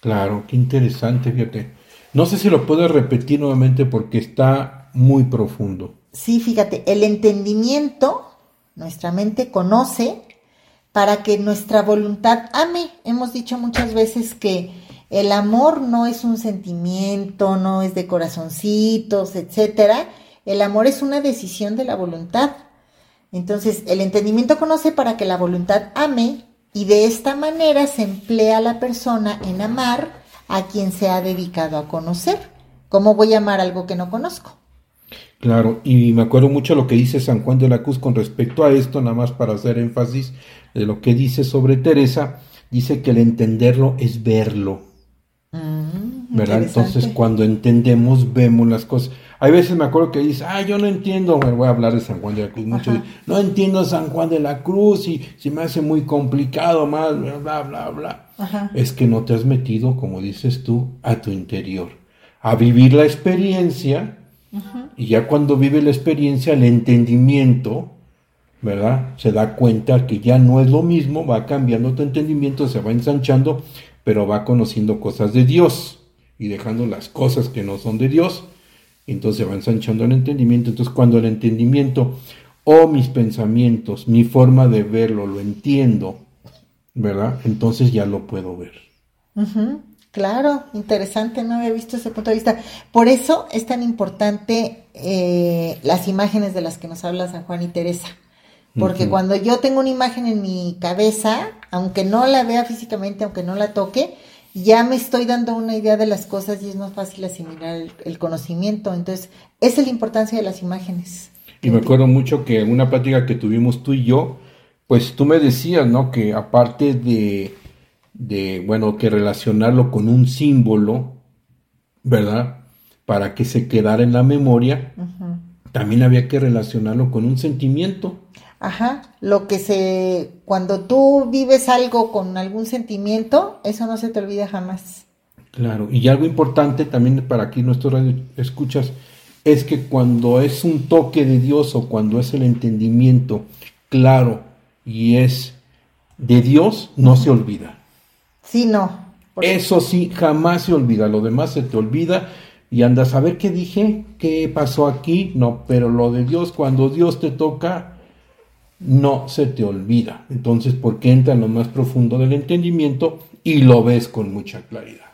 Claro, qué interesante, fíjate. No sé si lo puedo repetir nuevamente porque está muy profundo. Sí, fíjate, el entendimiento, nuestra mente conoce para que nuestra voluntad ame. Hemos dicho muchas veces que el amor no es un sentimiento, no es de corazoncitos, etcétera. El amor es una decisión de la voluntad. Entonces, el entendimiento conoce para que la voluntad ame y de esta manera se emplea la persona en amar a quien se ha dedicado a conocer. ¿Cómo voy a amar algo que no conozco? Claro, y me acuerdo mucho lo que dice San Juan de la Cruz con respecto a esto, nada más para hacer énfasis de lo que dice sobre Teresa, dice que el entenderlo es verlo. Mm, ¿Verdad? Entonces cuando entendemos, vemos las cosas. Hay veces me acuerdo que dice, ah, yo no entiendo, me voy a hablar de San Juan de la Cruz mucho, no entiendo San Juan de la Cruz y se me hace muy complicado, más, bla, bla, bla. Ajá. Es que no te has metido, como dices tú, a tu interior, a vivir la experiencia y ya cuando vive la experiencia, el entendimiento, ¿verdad? Se da cuenta que ya no es lo mismo, va cambiando tu entendimiento, se va ensanchando, pero va conociendo cosas de Dios y dejando las cosas que no son de Dios, entonces se va ensanchando el entendimiento. Entonces cuando el entendimiento o mis pensamientos, mi forma de verlo, lo entiendo, ¿verdad? Entonces ya lo puedo ver. Claro, interesante, no había visto ese punto de vista. Por eso es tan importante eh, las imágenes de las que nos habla San Juan y Teresa. Porque cuando yo tengo una imagen en mi cabeza, aunque no la vea físicamente, aunque no la toque, ya me estoy dando una idea de las cosas y es más fácil asimilar el, el conocimiento. Entonces, esa es la importancia de las imágenes. Y me acuerdo mucho que en una plática que tuvimos tú y yo, pues tú me decías, ¿no? Que aparte de, de, bueno, que relacionarlo con un símbolo, ¿verdad? Para que se quedara en la memoria, también había que relacionarlo con un sentimiento. Ajá, lo que se, cuando tú vives algo con algún sentimiento, eso no se te olvida jamás. Claro, y algo importante también para aquí nuestros radio escuchas es que cuando es un toque de Dios o cuando es el entendimiento claro y es de Dios, no se olvida. Sí, no, Eso sí, jamás se olvida, lo demás se te olvida y andas a ver qué dije, qué pasó aquí, no, pero lo de Dios, cuando Dios te toca, no se te olvida. Entonces, porque entra en lo más profundo del entendimiento y lo ves con mucha claridad.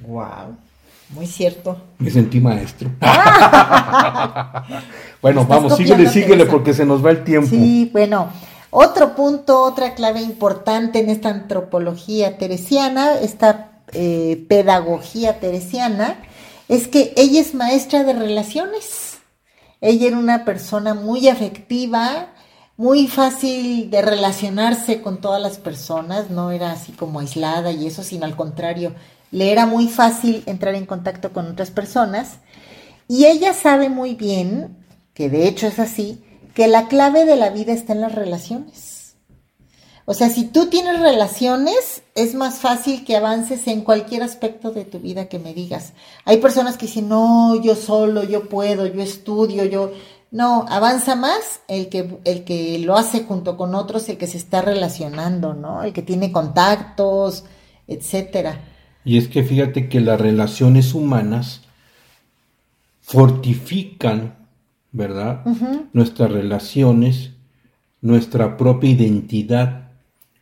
Wow, muy cierto. Me sentí maestro. bueno, vamos, síguele, síguele porque se nos va el tiempo. Sí, bueno. Otro punto, otra clave importante en esta antropología teresiana, esta eh, pedagogía teresiana, es que ella es maestra de relaciones. Ella era una persona muy afectiva, muy fácil de relacionarse con todas las personas, no era así como aislada y eso, sino al contrario, le era muy fácil entrar en contacto con otras personas. Y ella sabe muy bien, que de hecho es así, que la clave de la vida está en las relaciones. O sea, si tú tienes relaciones, es más fácil que avances en cualquier aspecto de tu vida que me digas. Hay personas que dicen, no, yo solo, yo puedo, yo estudio, yo... No, avanza más el que, el que lo hace junto con otros, el que se está relacionando, ¿no? El que tiene contactos, etcétera. Y es que fíjate que las relaciones humanas fortifican ¿verdad? Nuestras relaciones, nuestra propia identidad.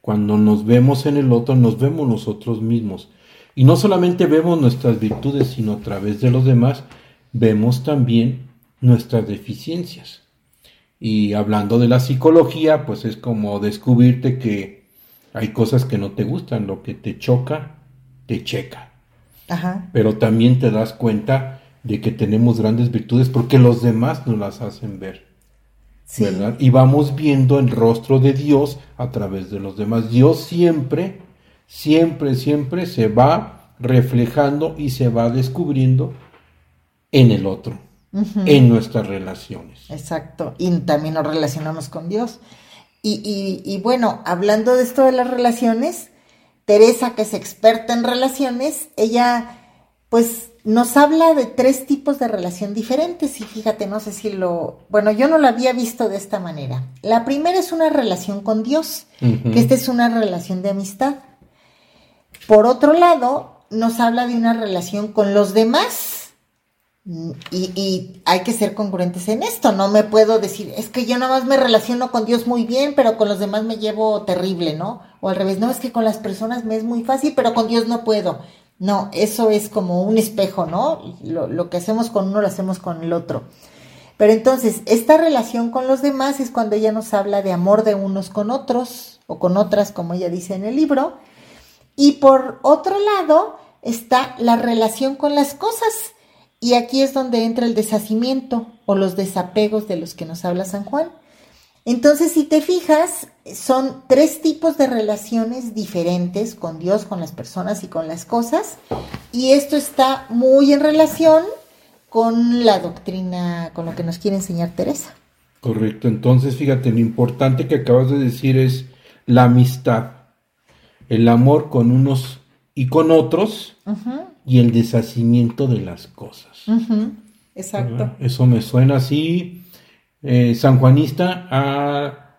Cuando nos vemos en el otro, nos vemos nosotros mismos. Y no solamente vemos nuestras virtudes, sino a través de los demás, vemos también nuestras deficiencias. Y hablando de la psicología, pues es como descubrirte que hay cosas que no te gustan, lo que te choca, te checa. Pero también te das cuenta de que tenemos grandes virtudes porque los demás nos las hacen ver. ¿Verdad? Y vamos viendo el rostro de Dios a través de los demás. Dios siempre, siempre, siempre se va reflejando y se va descubriendo en el otro, en nuestras relaciones. Exacto. Y también nos relacionamos con Dios. Y, y, y bueno, hablando de esto de las relaciones, Teresa, que es experta en relaciones, ella pues nos habla de tres tipos de relación diferentes y fíjate, no sé si lo, bueno, yo no lo había visto de esta manera. La primera es una relación con Dios, que esta es una relación de amistad. Por otro lado, nos habla de una relación con los demás. Y, hay que ser congruentes en esto, no me puedo decir, es que yo nada más me relaciono con Dios muy bien, pero con los demás me llevo terrible, ¿no? O al revés, no, es que con las personas me es muy fácil, pero con Dios no puedo. No, eso es como un espejo, ¿no? Lo, que hacemos con uno lo hacemos con el otro. Pero entonces, esta relación con los demás es cuando ella nos habla de amor de unos con otros o con otras, como ella dice en el libro. Y por otro lado está la relación con las cosas. Y aquí es donde entra el deshacimiento o los desapegos de los que nos habla San Juan. Entonces, si te fijas, son tres tipos de relaciones diferentes con Dios, con las personas y con las cosas. Y esto está muy en relación con la doctrina, con lo que nos quiere enseñar Teresa. Correcto, entonces fíjate, lo importante que acabas de decir es la amistad, el amor con unos y con otros y el deshacimiento de las cosas. Exacto. Eso me suena así eh, sanjuanista a,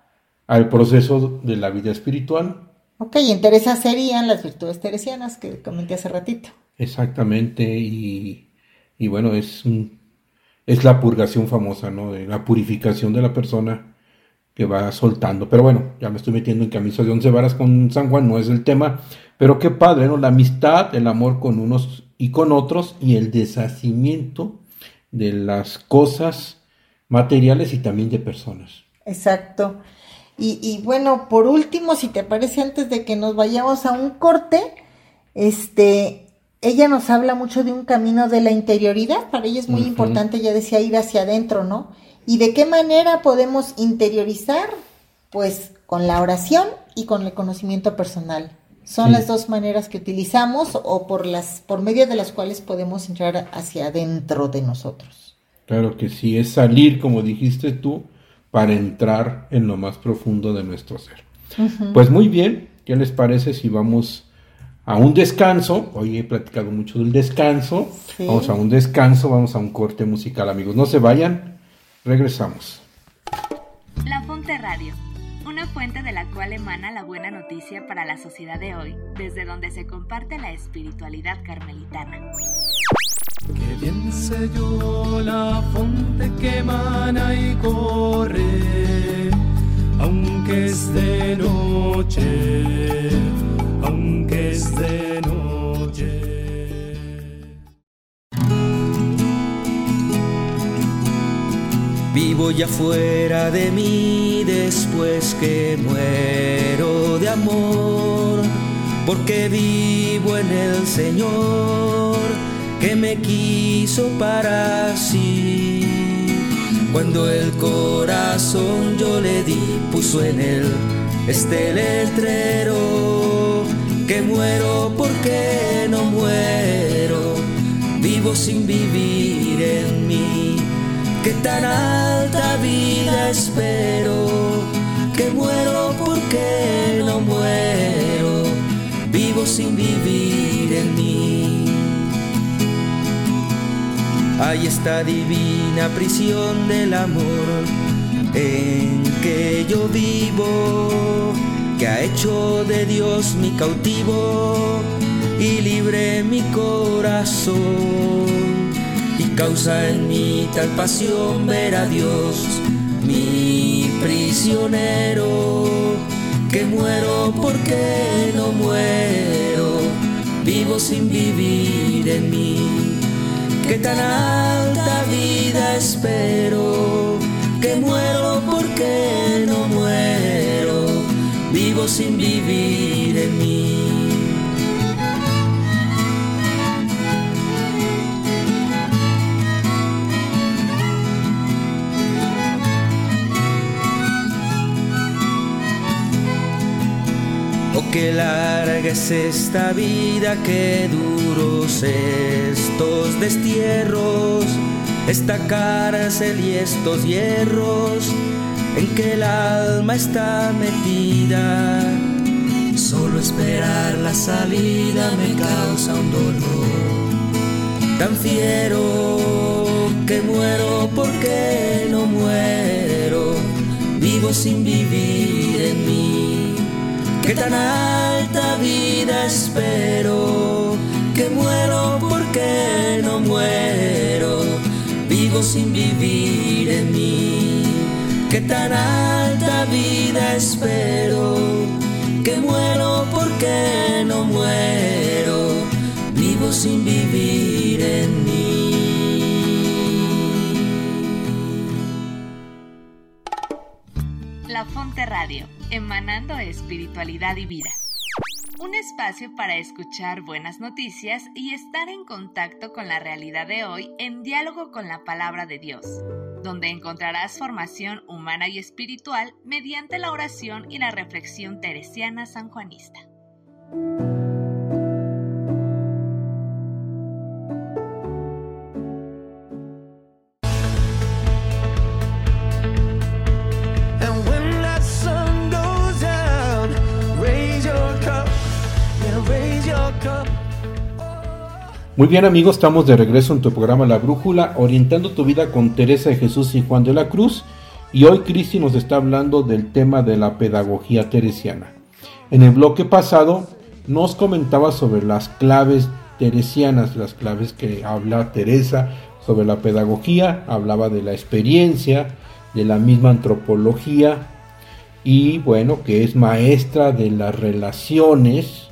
al proceso de la vida espiritual. Ok, y en Teresa serían las virtudes teresianas que comenté hace ratito. Exactamente, y, y bueno, es, es la purgación famosa, ¿no? De la purificación de la persona que va soltando. Pero bueno, ya me estoy metiendo en camisa de once varas con San Juan, no es el tema. Pero qué padre, ¿no? La amistad, el amor con unos y con otros y el deshacimiento de las cosas materiales y también de personas. Exacto. Y, bueno, por último, si te parece, antes de que nos vayamos a un corte, este, ella nos habla mucho de un camino de la interioridad. Para ella es muy importante, ya decía, ir hacia adentro, ¿no? ¿Y de qué manera podemos interiorizar? Pues con la oración y con el conocimiento personal. Son las dos maneras que utilizamos o por las por medio de las cuales podemos entrar hacia adentro de nosotros. Claro que sí, es salir, como dijiste tú, para entrar en lo más profundo de nuestro ser. Pues muy bien, ¿qué les parece si vamos a un descanso? Hoy he platicado mucho del descanso. Vamos a un descanso, vamos a un corte musical, amigos. No se vayan, regresamos. La Fonte Radio, una fuente de la cual emana la buena noticia para la sociedad de hoy, desde donde se comparte la espiritualidad carmelitana. Que bien sé yo la fuente que emana y corre, aunque es de noche, aunque es de noche. Vivo ya fuera de mí después que muero de amor, porque vivo en el Señor que me quiso para sí. Cuando el corazón yo le di, puso en él este letrero, que muero porque no muero, vivo sin vivir que tan alta vida espero, que muero porque no muero, vivo sin vivir en mí. Hay esta divina prisión del amor en que yo vivo, que ha hecho de Dios mi cautivo y libre mi corazón causa en mí tal pasión ver a Dios, mi prisionero, que muero porque no muero, vivo sin vivir en mí que tan alta vida espero, que muero porque no muero, vivo sin vivir en mí. Qué larga es esta vida, qué duros estos destierros, esta cárcel y estos hierros en que el alma está metida. Solo esperar la salida me causa un dolor tan fiero que muero porque no muero, vivo sin vivir que tan alta vida espero, que muero porque no muero, vivo sin vivir en mí, que tan alta vida espero, que muero porque no muero, vivo sin vivir Radio, emanando espiritualidad y vida. Un espacio para escuchar buenas noticias y estar en contacto con la realidad de hoy en diálogo con la palabra de Dios, donde encontrarás formación humana y espiritual mediante la oración y la reflexión teresiana sanjuanista. Muy bien amigos, estamos de regreso en tu programa La Brújula, orientando tu vida con Teresa de Jesús y Juan de la Cruz. Y hoy Cristi nos está hablando del tema de la pedagogía teresiana. En el bloque pasado nos comentaba sobre las claves teresianas, las claves que habla Teresa sobre la pedagogía, hablaba de la experiencia, de la misma antropología y bueno, que es maestra de las relaciones,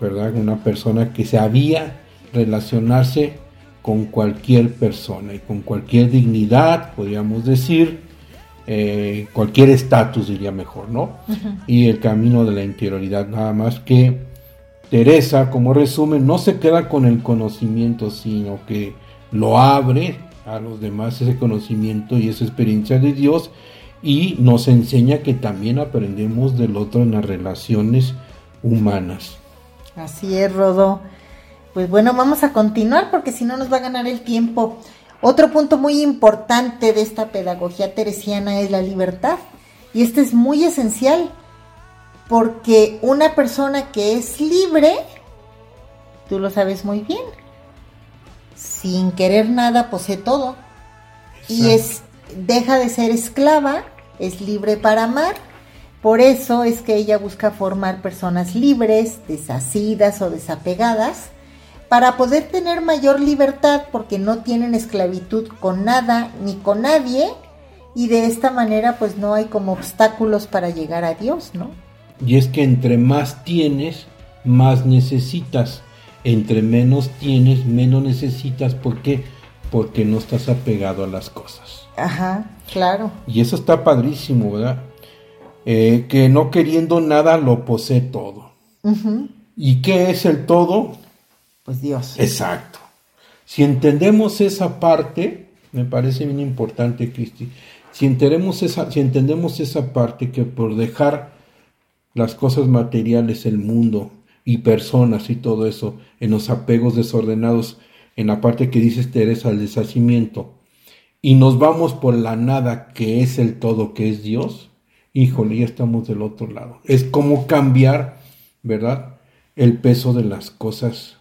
¿verdad? Una persona que sabía relacionarse con cualquier persona y con cualquier dignidad, podríamos decir, eh, cualquier estatus diría mejor, ¿no? Y el camino de la interioridad, nada más que Teresa, como resumen, no se queda con el conocimiento, sino que lo abre a los demás ese conocimiento y esa experiencia de Dios y nos enseña que también aprendemos del otro en las relaciones humanas. Así es, Rodo. Pues bueno, vamos a continuar porque si no nos va a ganar el tiempo. Otro punto muy importante de esta pedagogía teresiana es la libertad. Y este es muy esencial porque una persona que es libre, tú lo sabes muy bien, sin querer nada posee todo. Y es deja de ser esclava, es libre para amar Por eso es que ella busca formar personas libres, desasidas o desapegadas, para poder tener mayor libertad porque no tienen esclavitud con nada ni con nadie y de esta manera pues no hay como obstáculos para llegar a Dios, ¿no? Y es que entre más tienes, más necesitas. Entre menos tienes, menos necesitas. ¿Por qué? Porque no estás apegado a las cosas. Ajá, claro. Y eso está padrísimo, ¿verdad? Eh, que no queriendo nada lo posee todo. ¿Y qué es el todo? Pues Dios. Exacto. Si entendemos esa parte, me parece bien importante, Cristi, si entendemos esa, si entendemos esa parte que por dejar las cosas materiales, el mundo y personas y todo eso, en los apegos desordenados, en la parte que dices Teresa, el deshacimiento, y nos vamos por la nada que es el todo, que es Dios, híjole, ya estamos del otro lado. Es como cambiar, ¿verdad? El peso de las cosas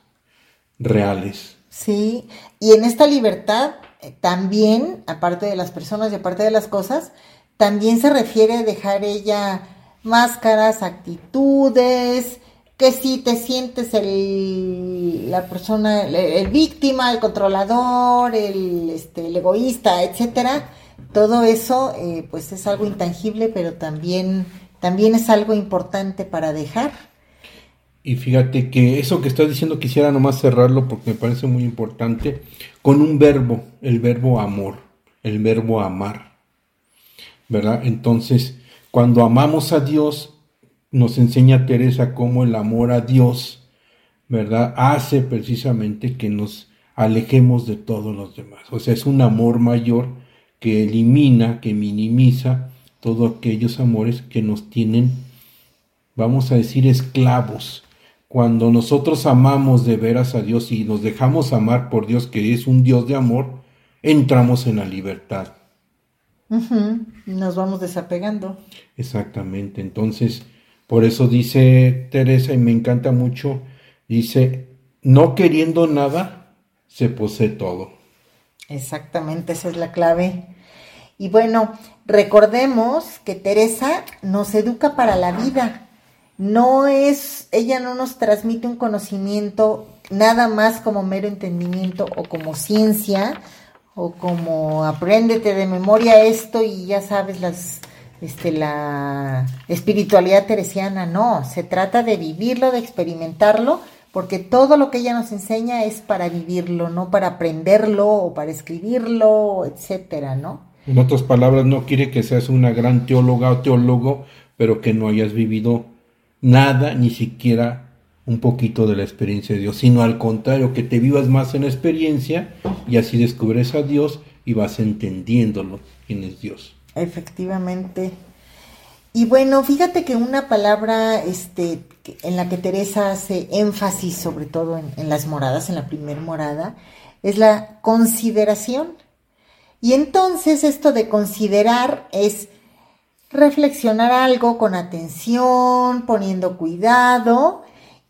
reales. Sí, y en esta libertad eh, también, aparte de las personas y aparte de las cosas, también se refiere a dejar ella máscaras, actitudes, que si te sientes el, la persona, el, víctima, el controlador, el, este, el egoísta, etcétera, todo eso eh, pues es algo intangible, pero también, también es algo importante para dejar. Y fíjate que eso que estás diciendo quisiera nomás cerrarlo porque me parece muy importante con un verbo, el verbo amor, el verbo amar. ¿Verdad? Entonces, cuando amamos a Dios, nos enseña Teresa cómo el amor a Dios, ¿verdad? Hace precisamente que nos alejemos de todos los demás. O sea, es un amor mayor que elimina, que minimiza todos aquellos amores que nos tienen, vamos a decir, esclavos. Cuando nosotros amamos de veras a Dios y nos dejamos amar por Dios, que es un Dios de amor, entramos en la libertad. Nos vamos desapegando. Exactamente. Entonces, por eso dice Teresa, y me encanta mucho, dice, no queriendo nada, se posee todo. Exactamente, esa es la clave. Y bueno, recordemos que Teresa nos educa para la vida. No es, ella no nos transmite un conocimiento nada más como mero entendimiento o como ciencia o como apréndete de memoria esto y ya sabes las este la espiritualidad teresiana, no, se trata de vivirlo, de experimentarlo porque todo lo que ella nos enseña es para vivirlo, no para aprenderlo o para escribirlo, etcétera, ¿no? En otras palabras, no quiere que seas una gran teóloga o teólogo, pero que no hayas vivido nada, ni siquiera un poquito de la experiencia de Dios, sino al contrario, que te vivas más en la experiencia y así descubres a Dios y vas entendiéndolo, quién es Dios. Efectivamente. Y bueno, fíjate que una palabra este, en la que Teresa hace énfasis, sobre todo en, las moradas, en la primer morada, es la consideración. Y entonces esto de considerar es reflexionar algo con atención, poniendo cuidado.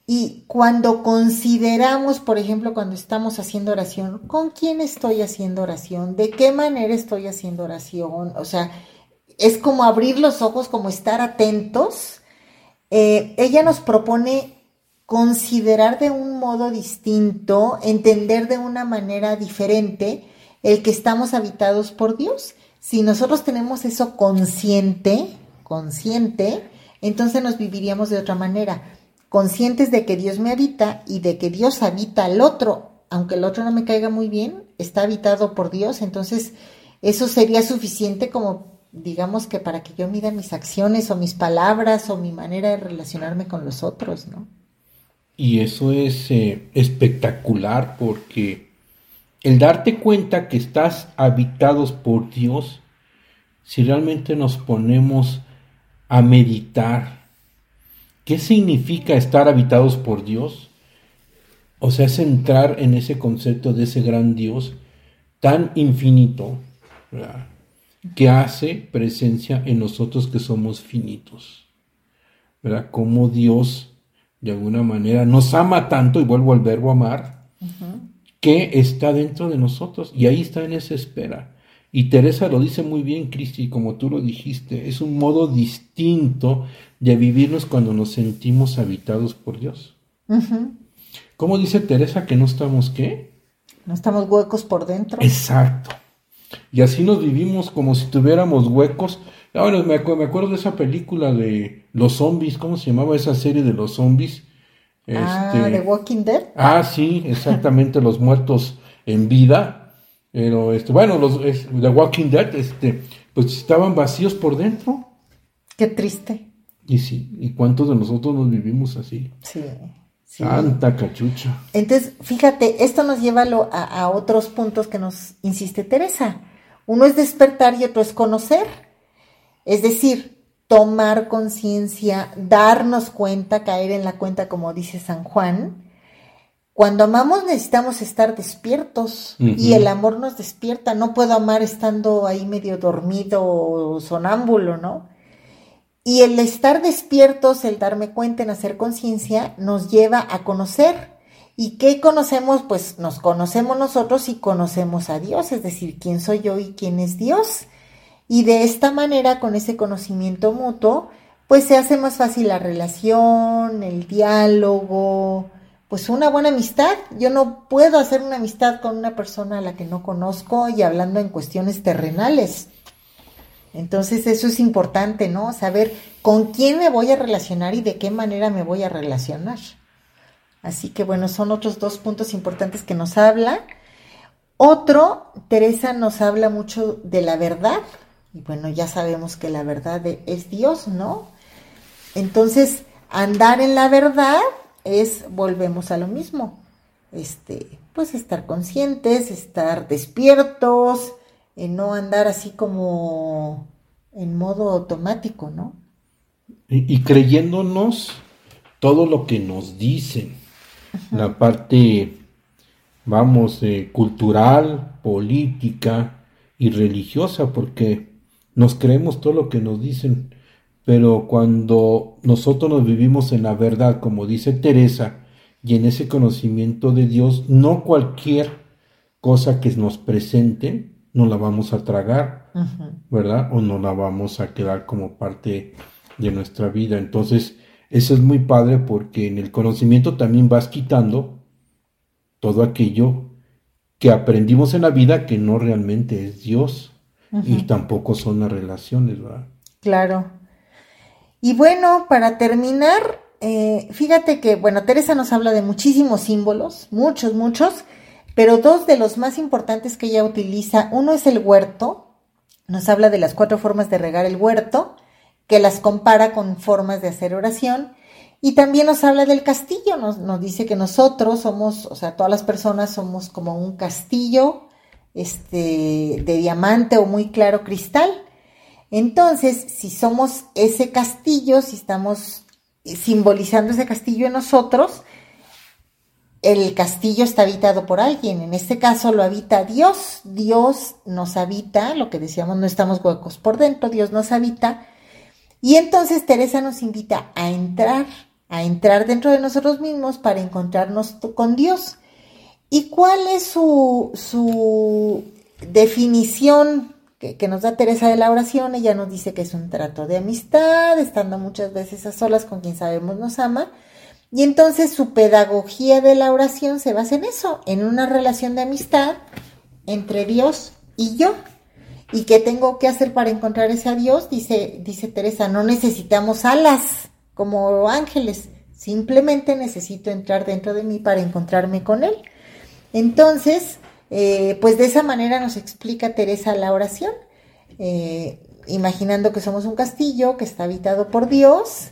Y cuando consideramos, por ejemplo, cuando estamos haciendo oración, ¿con quién estoy haciendo oración? ¿De qué manera estoy haciendo oración? O sea, es como abrir los ojos, como estar atentos. Eh, ella nos propone considerar de un modo distinto, entender de una manera diferente el que estamos habitados por Dios. Si nosotros tenemos eso consciente, consciente, entonces nos viviríamos de otra manera, conscientes de que Dios me habita y de que Dios habita al otro, aunque el otro no me caiga muy bien, está habitado por Dios, entonces eso sería suficiente como digamos que para que yo mida mis acciones o mis palabras o mi manera de relacionarme con los otros, ¿no? Y eso es eh, espectacular porque el darte cuenta que estás habitados por Dios, si realmente nos ponemos a meditar, ¿qué significa estar habitados por Dios? O sea, es entrar en ese concepto de ese gran Dios tan infinito, ¿verdad? que hace presencia en nosotros que somos finitos. ¿Verdad? Como Dios, de alguna manera, nos ama tanto, y vuelvo al verbo amar, que está dentro de nosotros. Y ahí está en esa espera. Y Teresa lo dice muy bien, Cristi, como tú lo dijiste, es un modo distinto de vivirnos cuando nos sentimos habitados por Dios. ¿Cómo dice Teresa que no estamos qué? No estamos huecos por dentro. Exacto. Y así nos vivimos como si tuviéramos huecos. Ahora me, me acuerdo de esa película de los zombies, ¿cómo se llamaba esa serie de los zombies? Ah, The este, Walking Dead. Ah, sí, exactamente, los muertos en vida. Pero, este, bueno, los The Walking Dead, este, pues estaban vacíos por dentro. Qué triste. Y sí, ¿y cuántos de nosotros nos vivimos así? Sí. Santa cachucha. Entonces, fíjate, esto nos lleva a, a, otros puntos que nos insiste Teresa. Uno es despertar y otro es conocer. Es decir, tomar conciencia, darnos cuenta, caer en la cuenta, como dice San Juan. Cuando amamos necesitamos estar despiertos y el amor nos despierta. No puedo amar estando ahí medio dormido o sonámbulo, ¿no? Y el estar despiertos, el darme cuenta, en hacer conciencia, nos lleva a conocer. ¿Y qué conocemos? Pues nos conocemos nosotros y conocemos a Dios, es decir, quién soy yo y quién es Dios. Y de esta manera, con ese conocimiento mutuo, pues se hace más fácil la relación, el diálogo, pues una buena amistad. Yo no puedo hacer una amistad con una persona a la que no conozco y hablando en cuestiones terrenales. Entonces eso es importante, ¿no? Saber con quién me voy a relacionar y de qué manera me voy a relacionar. Así que bueno, son otros dos puntos importantes que nos habla. Otro, Teresa nos habla mucho de la verdad. Y bueno, ya sabemos que la verdad es Dios, ¿no? Entonces, andar en la verdad es, volvemos a lo mismo. Este, pues estar conscientes, estar despiertos, no andar así como en modo automático, ¿no? Y, creyéndonos todo lo que nos dicen, la parte, vamos, eh, cultural, política y religiosa, porque nos creemos todo lo que nos dicen, pero cuando nosotros nos vivimos en la verdad, como dice Teresa, y en ese conocimiento de Dios, no cualquier cosa que nos presenten no la vamos a tragar, ¿verdad? O no la vamos a quedar como parte de nuestra vida. Entonces, eso es muy padre porque en el conocimiento también vas quitando todo aquello que aprendimos en la vida que no realmente es Dios y tampoco son las relaciones, ¿verdad? Claro. Y bueno, para terminar, eh, fíjate que, bueno, Teresa nos habla de muchísimos símbolos, muchos, muchos, pero dos de los más importantes que ella utiliza, uno es el huerto, nos habla de las cuatro formas de regar el huerto, que las compara con formas de hacer oración, y también nos habla del castillo, nos, nos dice que nosotros somos, o sea, todas las personas somos como un castillo este, de diamante o muy claro cristal. Entonces, si somos ese castillo, si estamos simbolizando ese castillo en nosotros, el castillo está habitado por alguien, en este caso lo habita Dios, Dios nos habita, lo que decíamos, no estamos huecos por dentro, Dios nos habita, y entonces Teresa nos invita a entrar, a entrar dentro de nosotros mismos para encontrarnos con Dios. ¿Y cuál es su, su definición que, que, nos da Teresa de la oración? Ella nos dice que es un trato de amistad, estando muchas veces a solas con quien sabemos nos ama, y entonces su pedagogía de la oración se basa en eso, en una relación de amistad entre Dios y yo. ¿Y qué tengo que hacer para encontrar ese a Dios? Dice, dice Teresa, no necesitamos alas como ángeles, simplemente necesito entrar dentro de mí para encontrarme con Él. Entonces, eh, pues de esa manera nos explica Teresa la oración, eh, imaginando que somos un castillo que está habitado por Dios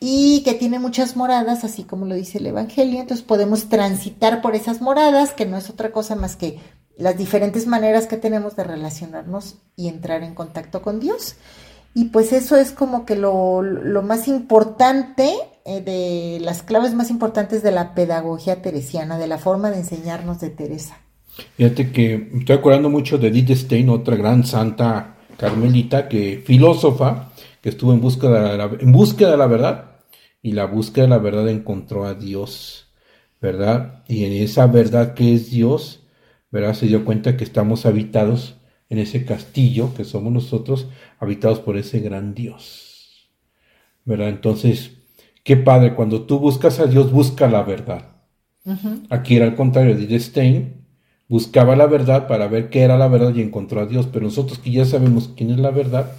y que tiene muchas moradas, así como lo dice el Evangelio. Entonces podemos transitar por esas moradas, que no es otra cosa más que las diferentes maneras que tenemos de relacionarnos y entrar en contacto con Dios. Y pues eso es como que lo, más importante, de las claves más importantes de la pedagogía teresiana, de la forma de enseñarnos de Teresa. Fíjate que estoy acordando mucho de Edith Stein, otra gran santa carmelita, que filósofa, que estuvo en búsqueda en búsqueda de la verdad y la búsqueda de la verdad encontró a Dios, ¿verdad? Y en esa verdad que es Dios, ¿verdad? Se dio cuenta que estamos habitados en ese castillo que somos nosotros, habitados por ese gran Dios. ¿Verdad? Entonces, qué padre, cuando tú buscas a Dios, busca la verdad. Aquí era al contrario, Edith Stein buscaba la verdad para ver qué era la verdad y encontró a Dios, pero nosotros que ya sabemos quién es la verdad,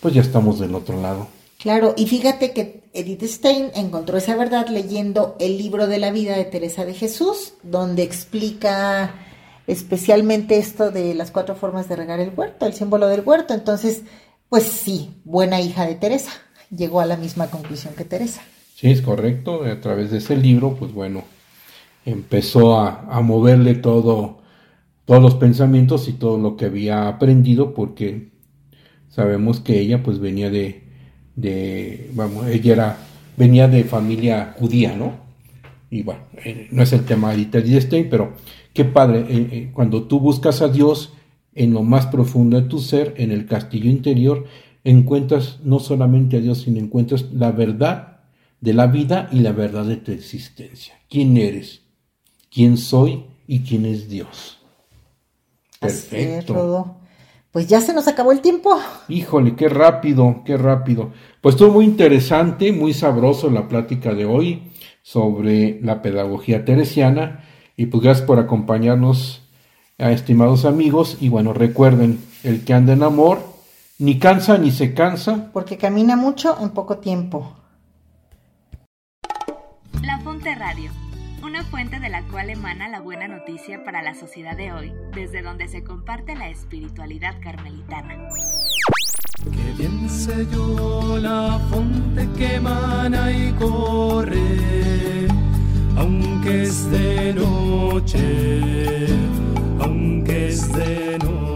pues ya estamos del otro lado. Claro, y fíjate que Edith Stein encontró esa verdad leyendo el libro de la vida de Teresa de Jesús, donde explica especialmente esto de las cuatro formas de regar el huerto, el símbolo del huerto. Entonces, pues sí, buena hija de Teresa, llegó a la misma conclusión que Teresa. Sí, es correcto, a través de ese libro, pues bueno, empezó a, moverle todo, todos los pensamientos y todo lo que había aprendido, porque sabemos que ella pues venía de, de vamos, ella era, venía de familia judía, ¿no? Y bueno, eh, no es el tema de Italia Stein, pero qué padre, eh, eh, cuando tú buscas a Dios en lo más profundo de tu ser, en el castillo interior, encuentras no solamente a Dios, sino encuentras la verdad de la vida y la verdad de tu existencia. ¿Quién eres? ¿Quién soy? ¿Y quién es Dios? Perfecto. Pues ya se nos acabó el tiempo. Híjole, qué rápido, qué rápido. Pues estuvo muy interesante, muy sabroso la plática de hoy sobre la pedagogía teresiana. Y pues gracias por acompañarnos, estimados amigos. Y bueno, recuerden, el que anda en amor, ni cansa ni se cansa. Porque camina mucho en poco tiempo. Radio, una fuente de la cual emana la buena noticia para la sociedad de hoy, desde donde se comparte la espiritualidad carmelitana. Qué bien sé yo la fuente que emana y corre, aunque es de noche, aunque es de noche.